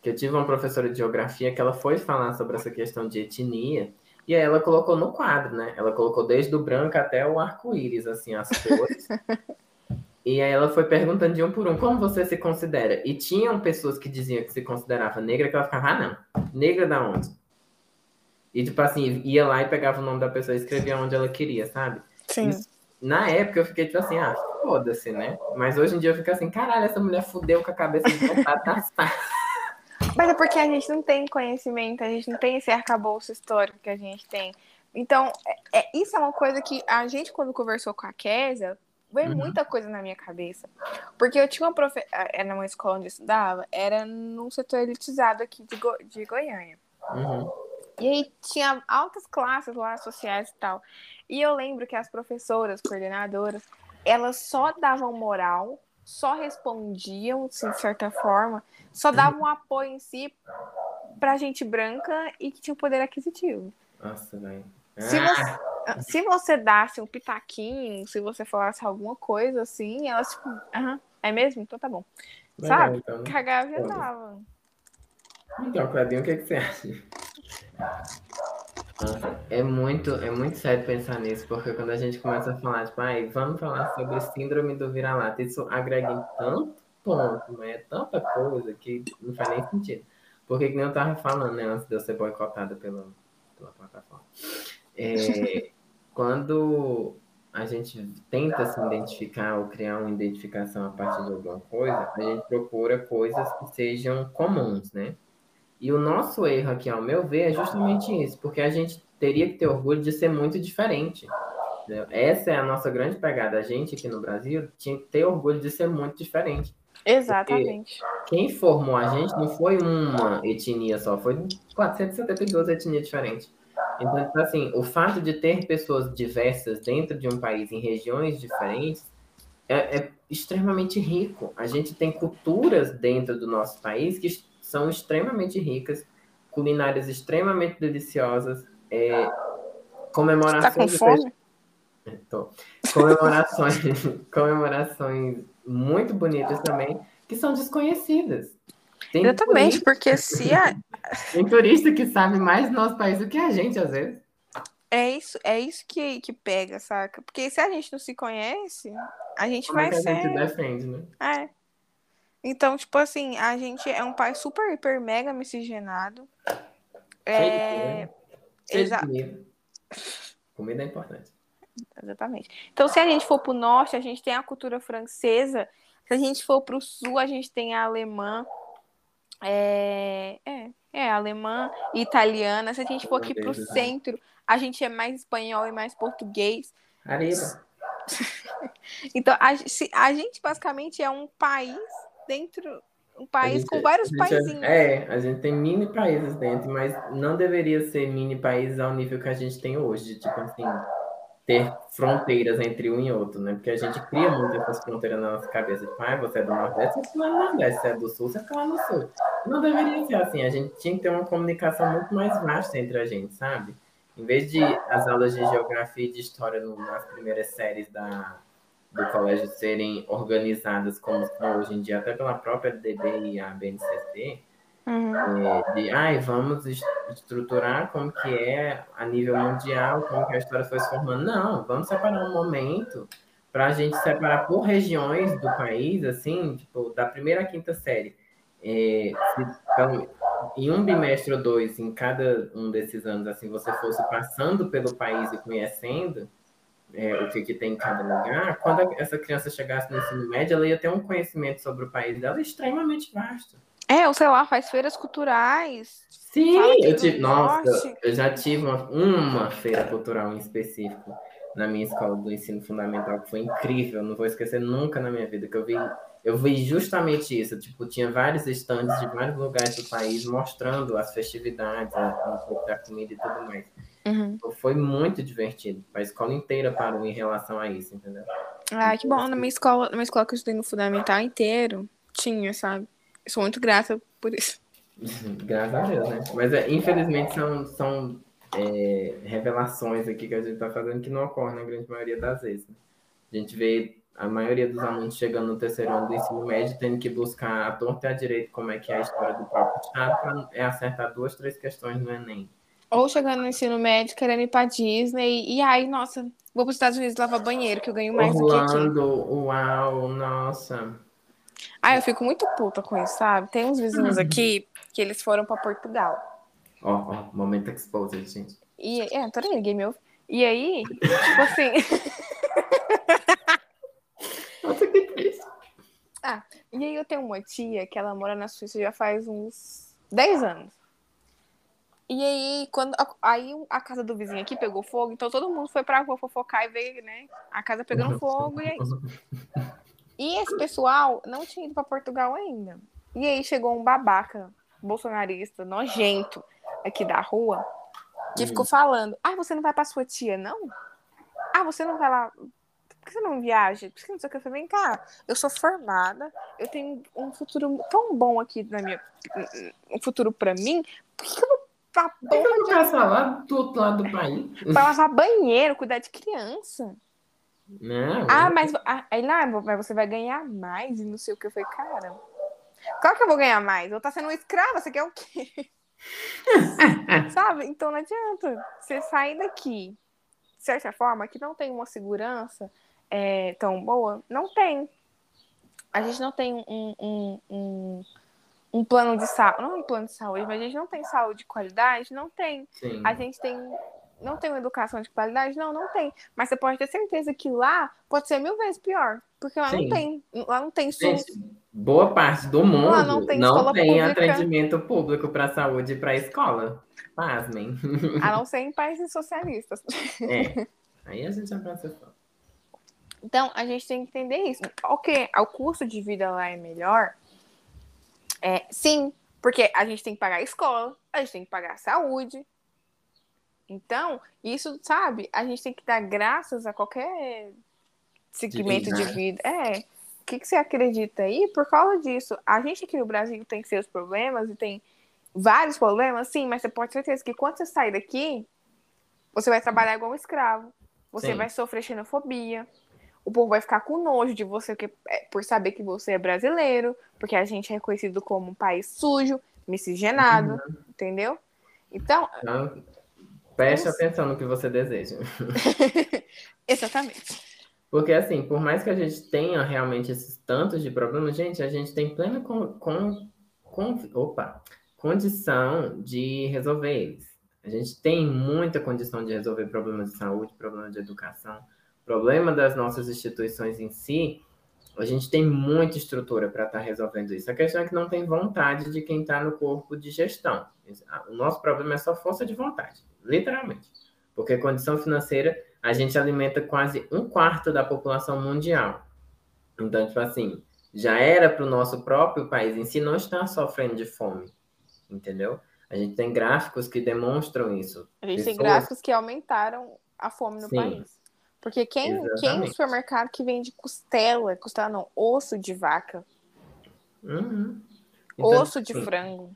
Que eu tive uma professora de geografia que ela foi falar sobre essa questão de etnia, e aí ela colocou no quadro, né? Ela colocou desde o branco até o arco-íris, assim, as cores. e aí ela foi perguntando de um por um, como você se considera? E tinham pessoas que diziam que se considerava negra, que ela ficava, ah, não, negra da onde? E, tipo assim, ia lá e pegava o nome da pessoa e escrevia onde ela queria, sabe? Sim. Isso, na época eu fiquei tipo assim, ah, foda-se, né? Mas hoje em dia eu fico assim, caralho, essa mulher fudeu com a cabeça de vontade da Mas é porque a gente não tem conhecimento, a gente não tem esse arcabouço histórico que a gente tem. Então, é, é isso é uma coisa que a gente, quando conversou com a Késia, veio uhum. muita coisa na minha cabeça. Porque eu tinha uma professora, era numa escola onde eu estudava, era num setor elitizado aqui de, Go... de Goiânia. Uhum. E aí tinha altas classes lá, sociais e tal. E eu lembro que as professoras, coordenadoras, elas só davam moral, só respondiam, assim, de certa forma, só davam apoio em si pra gente branca e que tinha poder aquisitivo. Nossa, velho. Se, ah! você, se você dasse um pitaquinho, se você falasse alguma coisa assim, elas tipo, aham, é mesmo? Então tá bom. Legal, Sabe? Então, né? Cagava e dava. Então, Cladinho, o que, é que você acha? É muito, é muito sério pensar nisso, porque quando a gente começa a falar, tipo, ai, vamos falar sobre síndrome do vira-lata, isso agrega em tanto ponto, mas é tanta coisa que não faz nem sentido. Porque que nem eu tava falando, né, antes de eu ser boicotada pela, pela plataforma. É, quando a gente tenta se identificar ou criar uma identificação a partir de alguma coisa, a gente procura coisas que sejam comuns, né? E o nosso erro aqui, ao meu ver, é justamente isso, porque a gente teria que ter orgulho de ser muito diferente. Entendeu? Essa é a nossa grande pegada. A gente aqui no Brasil tinha que ter orgulho de ser muito diferente. Exatamente. Porque quem formou a gente não foi uma etnia só, foi 472 etnias diferentes. Então, tipo assim, o fato de ter pessoas diversas dentro de um país, em regiões diferentes, é, é extremamente rico. A gente tem culturas dentro do nosso país que são extremamente ricas, culinárias extremamente deliciosas, é, comemorações. Tá com fome? É, tô. Comemorações, comemorações muito bonitas também, que são desconhecidas. Tem Exatamente, porque se a... Tem turista que sabe mais do nosso país do que a gente, às vezes. É isso, é isso que, que pega, saca? Porque se a gente não se conhece, a gente Como vai é que ser. A gente defende, né? É. Então, tipo assim, a gente é um pai super, hiper, mega miscigenado. É... Exato. Comida. é importante. Exatamente. Então, se a gente for para o norte, a gente tem a cultura francesa. Se a gente for para o sul, a gente tem a alemã. É, é, é alemã e italiana. Se a gente for aqui para o centro, a gente é mais espanhol e mais português. Arriba. então, a, se, a gente basicamente é um país dentro um país com vários países. É, a gente tem mini países dentro, mas não deveria ser mini países ao nível que a gente tem hoje, tipo assim, ter fronteiras entre um e outro, né? Porque a gente cria muito essas fronteiras na nossa cabeça. Tipo, ah, você é do Nordeste, você fica lá no Nordeste. Você é do Sul, você fica lá no Sul. Não deveria ser assim. A gente tinha que ter uma comunicação muito mais vasta entre a gente, sabe? Em vez de as aulas de geografia e de história no, nas primeiras séries da, do colégio serem organizadas como são hoje em dia, até pela própria DB e a BNCC, Uhum. É, de, ai, vamos estruturar como que é a nível mundial, como que a história foi se formando. Não, vamos separar um momento para a gente separar por regiões do país, assim, tipo, da primeira à quinta série. É, se, então, em um bimestre ou dois, em cada um desses anos, assim, você fosse passando pelo país e conhecendo é, o que, que tem em cada lugar, quando essa criança chegasse no ensino médio, ela ia ter um conhecimento sobre o país dela extremamente vasto. É, ou sei lá, faz feiras culturais. Sim, eu tive, nossa, eu já tive uma, uma feira cultural em específico na minha escola do ensino fundamental, que foi incrível, não vou esquecer nunca na minha vida, que eu vi, eu vi justamente isso, tipo, tinha vários estandes de vários lugares do país mostrando as festividades, um pouco da comida e tudo mais. Uhum. Então, foi muito divertido, a escola inteira parou em relação a isso, entendeu? Ah, que bom, na minha escola, na minha escola que eu estudei no fundamental inteiro, tinha, sabe? sou muito grata por isso. Graças a Deus, né? Mas é, infelizmente são, são é, revelações aqui que a gente está fazendo que não ocorrem na grande maioria das vezes. Né? A gente vê a maioria dos alunos chegando no terceiro ano do ensino médio tendo que buscar a torta e a direito como é que é a história do próprio estado para é, acertar duas, três questões no Enem. Ou chegando no ensino médio querendo ir para Disney e aí, nossa, vou para os Estados Unidos lavar banheiro que eu ganho mais Orlando, do que aqui. uau, nossa. Ah, eu fico muito puta com isso, sabe? Tem uns vizinhos uhum. aqui que eles foram pra Portugal. Ó, oh, ó, oh, momento exposed, gente. E, é, tô nem game over. E aí, tipo assim. Nossa, que triste. Ah, e aí eu tenho uma tia que ela mora na Suíça já faz uns 10 anos. E aí, quando a, aí a casa do vizinho aqui pegou fogo, então todo mundo foi pra rua fofocar e ver, né? A casa pegando fogo e é isso. E esse pessoal não tinha ido para Portugal ainda. E aí chegou um babaca bolsonarista nojento aqui da rua que ficou uhum. falando: Ah, você não vai para sua tia, não? Ah, você não vai lá. Por que você não viaja? Por que não sei o que? Eu falei: Vem cá, eu sou formada, eu tenho um futuro tão bom aqui na minha. Um futuro para mim, por que eu vou Por que eu passar lá do outro lado do país? Pra lavar banheiro, cuidar de criança. Não. Ah, mas aí lá, mas você vai ganhar mais e não sei o que. Eu falei, cara, qual que eu vou ganhar mais? Eu vou estar sendo uma escrava, você quer o quê? Sabe? Então não adianta. Você sair daqui, de certa forma, que não tem uma segurança é, tão boa, não tem. A gente não tem um, um, um, um plano de saúde, não um plano de saúde, mas a gente não tem saúde de qualidade, não tem. Sim. A gente tem não tem uma educação de qualidade? Não, não tem. Mas você pode ter certeza que lá pode ser mil vezes pior. Porque lá Sim. não tem. Lá não tem SUS. Boa parte do mundo lá não tem, não tem atendimento público para saúde e para escola. Pasmem. A não ser em países socialistas. É. Aí a gente já passa Então, a gente tem que entender isso. Ok, o custo de vida lá é melhor. É, sim, porque a gente tem que pagar a escola, a gente tem que pagar a saúde, então, isso, sabe, a gente tem que dar graças a qualquer segmento de vida. É. O que, que você acredita aí? Por causa disso, a gente aqui no Brasil tem seus problemas e tem vários problemas, sim, mas você pode ter certeza que quando você sair daqui, você vai trabalhar igual um escravo. Você sim. vai sofrer xenofobia. O povo vai ficar com nojo de você é, por saber que você é brasileiro, porque a gente é reconhecido como um país sujo, miscigenado, uhum. entendeu? Então, Preste atenção no que você deseja. Exatamente. Porque, assim, por mais que a gente tenha realmente esses tantos de problemas, gente, a gente tem plena com, com, com, opa, condição de resolver eles. A gente tem muita condição de resolver problemas de saúde, problemas de educação, problema das nossas instituições em si. A gente tem muita estrutura para estar tá resolvendo isso. A questão é que não tem vontade de quem está no corpo de gestão. O nosso problema é só força de vontade, literalmente. Porque condição financeira, a gente alimenta quase um quarto da população mundial. Então, tipo assim, já era para o nosso próprio país em si não estar sofrendo de fome, entendeu? A gente tem gráficos que demonstram isso. A gente Pessoas... tem gráficos que aumentaram a fome no Sim, país. Porque quem, quem no supermercado que vende costela, costela não, osso de vaca, uhum. então, osso de frango.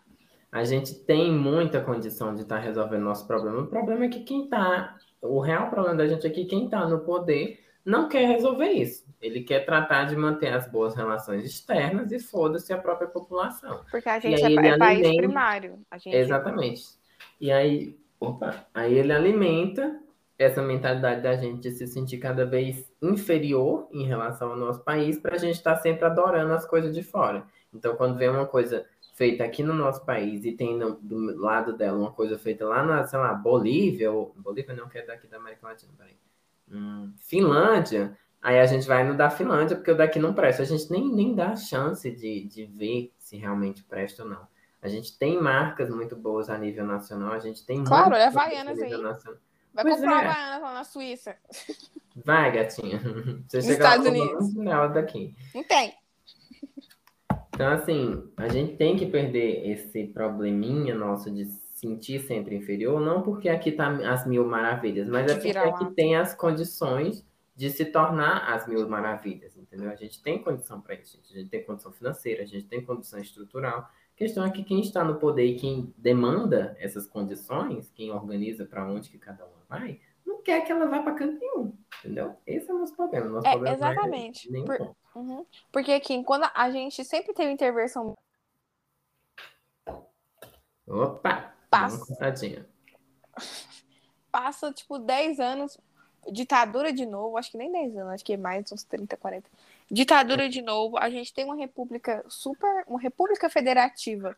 A gente tem muita condição de estar tá resolvendo nosso problema. O problema é que quem está. O real problema da gente é que quem está no poder não quer resolver isso. Ele quer tratar de manter as boas relações externas e foda-se a própria população. Porque a gente é, é país primário. Gente... Exatamente. E aí, opa, aí ele alimenta essa mentalidade da gente de se sentir cada vez inferior em relação ao nosso país, para a gente estar tá sempre adorando as coisas de fora. Então, quando vem uma coisa feita aqui no nosso país e tem no, do lado dela uma coisa feita lá na, sei lá, Bolívia, ou Bolívia não quer daqui da América Latina, peraí. Hum, Finlândia, aí a gente vai no da Finlândia, porque o daqui não presta. A gente nem, nem dá chance de, de ver se realmente presta ou não. A gente tem marcas muito boas a nível nacional, a gente tem Claro, é Havaianas aí. Nacional. Vai pois comprar é. Havaianas lá na Suíça. Vai, gatinha. Você chega Estados Unidos. Nela daqui. Não tem. Então, assim, a gente tem que perder esse probleminha nosso de sentir sempre inferior, não porque aqui tá as mil maravilhas, mas é porque aqui tem as condições de se tornar as mil maravilhas, entendeu? A gente tem condição para isso, a gente tem condição financeira, a gente tem condição estrutural. A questão é que quem está no poder e quem demanda essas condições, quem organiza para onde que cada uma vai, não quer que ela vá para canto nenhum, entendeu? Esse é o nosso problema. Nosso é, problema exatamente. É Por, uhum. Porque aqui, quando a gente sempre teve intervenção. Opa! Passa. Passa, tipo, 10 anos, ditadura de novo, acho que nem 10 anos, acho que é mais uns 30, 40. Ditadura de novo, a gente tem uma república super, uma república federativa,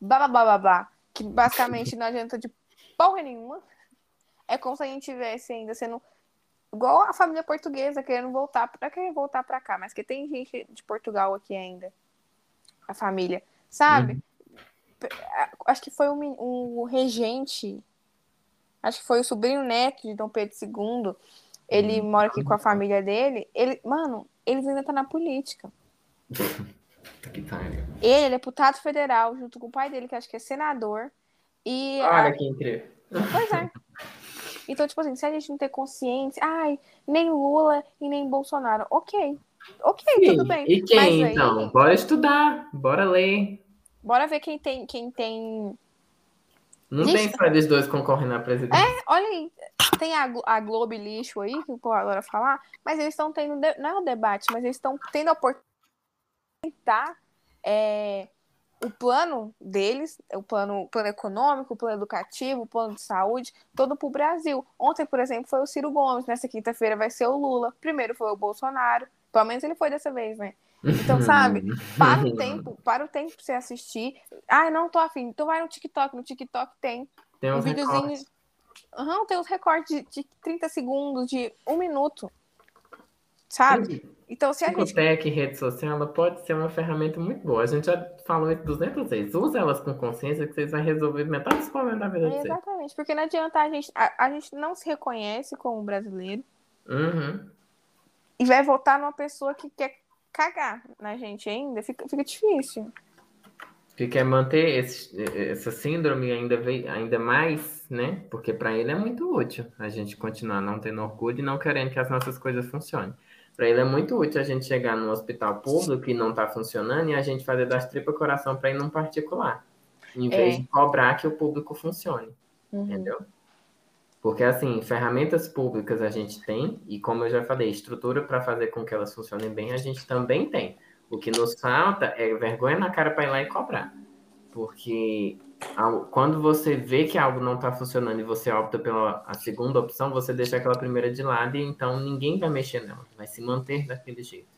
blá blá blá blá, blá que basicamente não adianta de porra nenhuma. É como se a gente tivesse ainda sendo igual a família portuguesa querendo voltar para querer voltar para cá, mas que tem gente de Portugal aqui ainda, a família, sabe? Uhum. Acho que foi um, um regente, acho que foi o sobrinho neto de Dom Pedro II. Ele uhum. mora aqui com a família dele. Ele, mano, eles ainda estão tá na política. ele é deputado federal, junto com o pai dele, que acho que é senador. E Olha a... que incrível. Pois é. Então, tipo assim, se a gente não ter consciência, ai, nem Lula e nem Bolsonaro, ok. Ok, Sim. tudo bem. E quem, aí, então? Bora estudar, bora ler. Bora ver quem tem. Quem tem... Não tem só eles dois concorrendo à presidência. É, olha aí. Tem a, a Globo lixo aí, que o povo agora falar, mas eles estão tendo. Não é o um debate, mas eles estão tendo a oportunidade de tentar é, o plano deles, o plano, o plano econômico, o plano educativo, o plano de saúde, todo para o Brasil. Ontem, por exemplo, foi o Ciro Gomes, nessa quinta-feira vai ser o Lula, primeiro foi o Bolsonaro, pelo menos ele foi dessa vez, né? Então, sabe, para o tempo, para o tempo pra você assistir. Ah, não tô afim. Então vai no TikTok, no TikTok tem, tem um videozinho. Aham, uhum, tem uns recortes de, de 30 segundos, de um minuto. Sabe? Então, se a gente. Tech, rede social, ela pode ser uma ferramenta muito boa. A gente já falou isso 200 vezes. Usa elas com consciência que vocês vão resolver metade dos problemas da vida de vocês. Exatamente, porque não adianta a gente. A, a, gente não se reconhece como brasileiro. Uhum. E vai votar numa pessoa que quer cagar na gente ainda. Fica, fica difícil. Que quer manter esse, essa síndrome ainda, ainda mais, né? Porque para ele é muito útil a gente continuar não tendo orgulho e não querendo que as nossas coisas funcionem. Para ele é muito útil a gente chegar no hospital público e não está funcionando e a gente fazer das tripas coração para ir num particular, em vez é. de cobrar que o público funcione. Uhum. Entendeu? Porque, assim, ferramentas públicas a gente tem, e como eu já falei, estrutura para fazer com que elas funcionem bem, a gente também tem. O que nos falta é vergonha na cara para ir lá e cobrar. Porque quando você vê que algo não está funcionando e você opta pela a segunda opção, você deixa aquela primeira de lado e então ninguém vai mexer nela, vai se manter daquele jeito.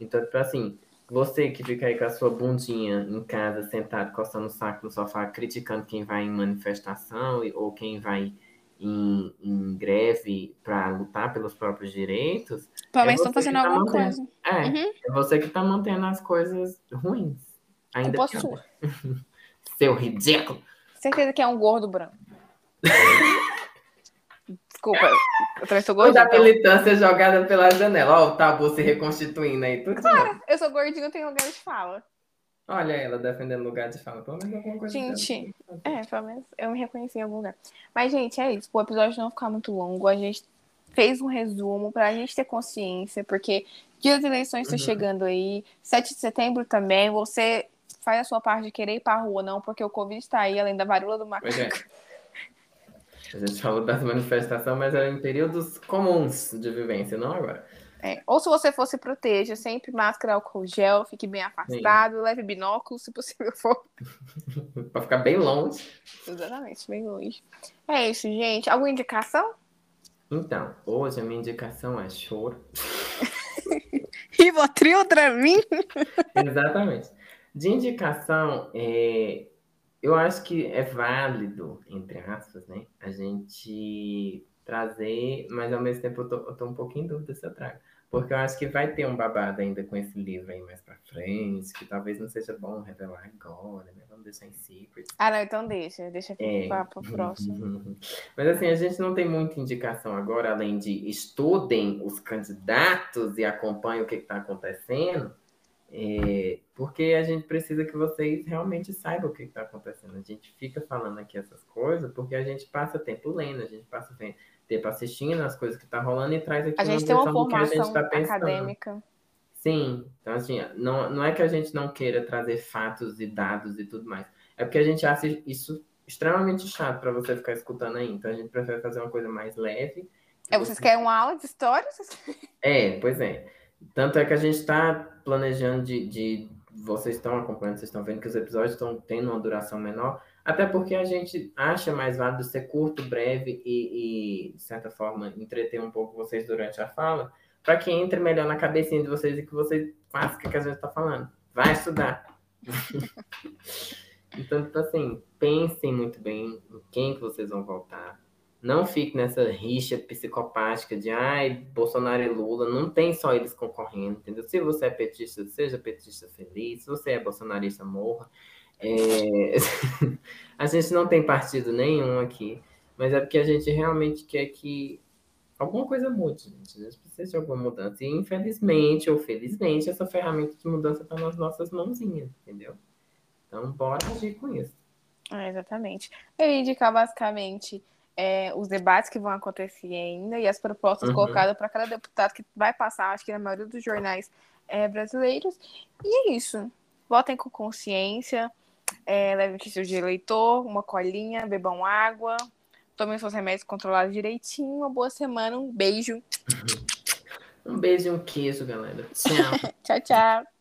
Então, tipo assim, Você que fica aí com a sua bundinha em casa, sentado, coçando o saco no sofá, criticando quem vai em manifestação ou quem vai em, em greve para lutar pelos próprios direitos. Talvez é estão fazendo tá alguma mantendo, coisa. É, uhum. é você que está mantendo as coisas ruins. Ainda Culpa sua. Seu ridículo. Certeza que é um gordo branco. Desculpa, eu também sou gordinho. Toda a militância jogada pela janela. Ó, o tabu se reconstituindo aí. Tudo claro, eu sou gordinho, eu tenho lugar de fala. Olha ela defendendo lugar de fala. Pelo menos alguma coisa. Gente, é, pelo menos eu me reconheci em algum lugar. Mas, gente, é isso. O episódio não ficar muito longo. A gente fez um resumo pra gente ter consciência, porque dias de eleições estão uhum. chegando aí. 7 de setembro também. Você faz a sua parte de querer ir pra rua, não, porque o Covid está aí, além da varíola do macaco. É. A gente falou das manifestações, mas era em períodos comuns de vivência, não agora. É. Ou se você fosse proteja, sempre máscara, álcool gel, fique bem afastado, Sim. leve binóculos, se possível for. pra ficar bem longe. Exatamente, bem longe. É isso, gente. Alguma indicação? Então, hoje a minha indicação é choro. Rivotril pra mim? Exatamente. De indicação, é, eu acho que é válido, entre aspas, né, a gente trazer, mas ao mesmo tempo eu tô, eu tô um pouquinho em dúvida se eu trago. Porque eu acho que vai ter um babado ainda com esse livro aí mais pra frente, que talvez não seja bom revelar agora, né? Vamos deixar em secret. Ah, não, então deixa, deixa é. para o próximo. Mas assim, a gente não tem muita indicação agora, além de estudem os candidatos e acompanhem o que está acontecendo. É, porque a gente precisa que vocês realmente saibam o que está acontecendo. A gente fica falando aqui essas coisas porque a gente passa tempo lendo, a gente passa tempo assistindo as coisas que tá rolando e traz aqui a gente tem uma formação tá acadêmica. Sim, então assim, não, não é que a gente não queira trazer fatos e dados e tudo mais. É porque a gente acha isso extremamente chato para você ficar escutando aí. Então a gente prefere fazer uma coisa mais leve. É, vocês querem uma aula de história? É, pois é. Tanto é que a gente está planejando de, de, Vocês estão acompanhando, vocês estão vendo que os episódios estão tendo uma duração menor, até porque a gente acha mais válido ser curto, breve e, e de certa forma, entreter um pouco vocês durante a fala, para que entre melhor na cabecinha de vocês e que vocês façam o que a gente está falando. Vai estudar. então, assim, pensem muito bem em quem que vocês vão voltar não fique nessa rixa psicopática de ai, Bolsonaro e Lula, não tem só eles concorrendo, entendeu? Se você é petista, seja petista feliz, se você é bolsonarista, morra. É... a gente não tem partido nenhum aqui, mas é porque a gente realmente quer que alguma coisa mude, gente. A gente precisa de alguma mudança. E infelizmente ou felizmente, essa ferramenta de mudança está nas nossas mãozinhas, entendeu? Então, bora agir com isso. É, exatamente. Eu ia indicar basicamente é, os debates que vão acontecer ainda e as propostas uhum. colocadas para cada deputado que vai passar, acho que na maioria dos jornais é, brasileiros. E é isso. Votem com consciência, é, levem o de eleitor, uma colinha, bebam água, tomem seus remédios controlados direitinho. Uma boa semana, um beijo. Um beijo e um queijo, galera. Tchau. tchau, tchau.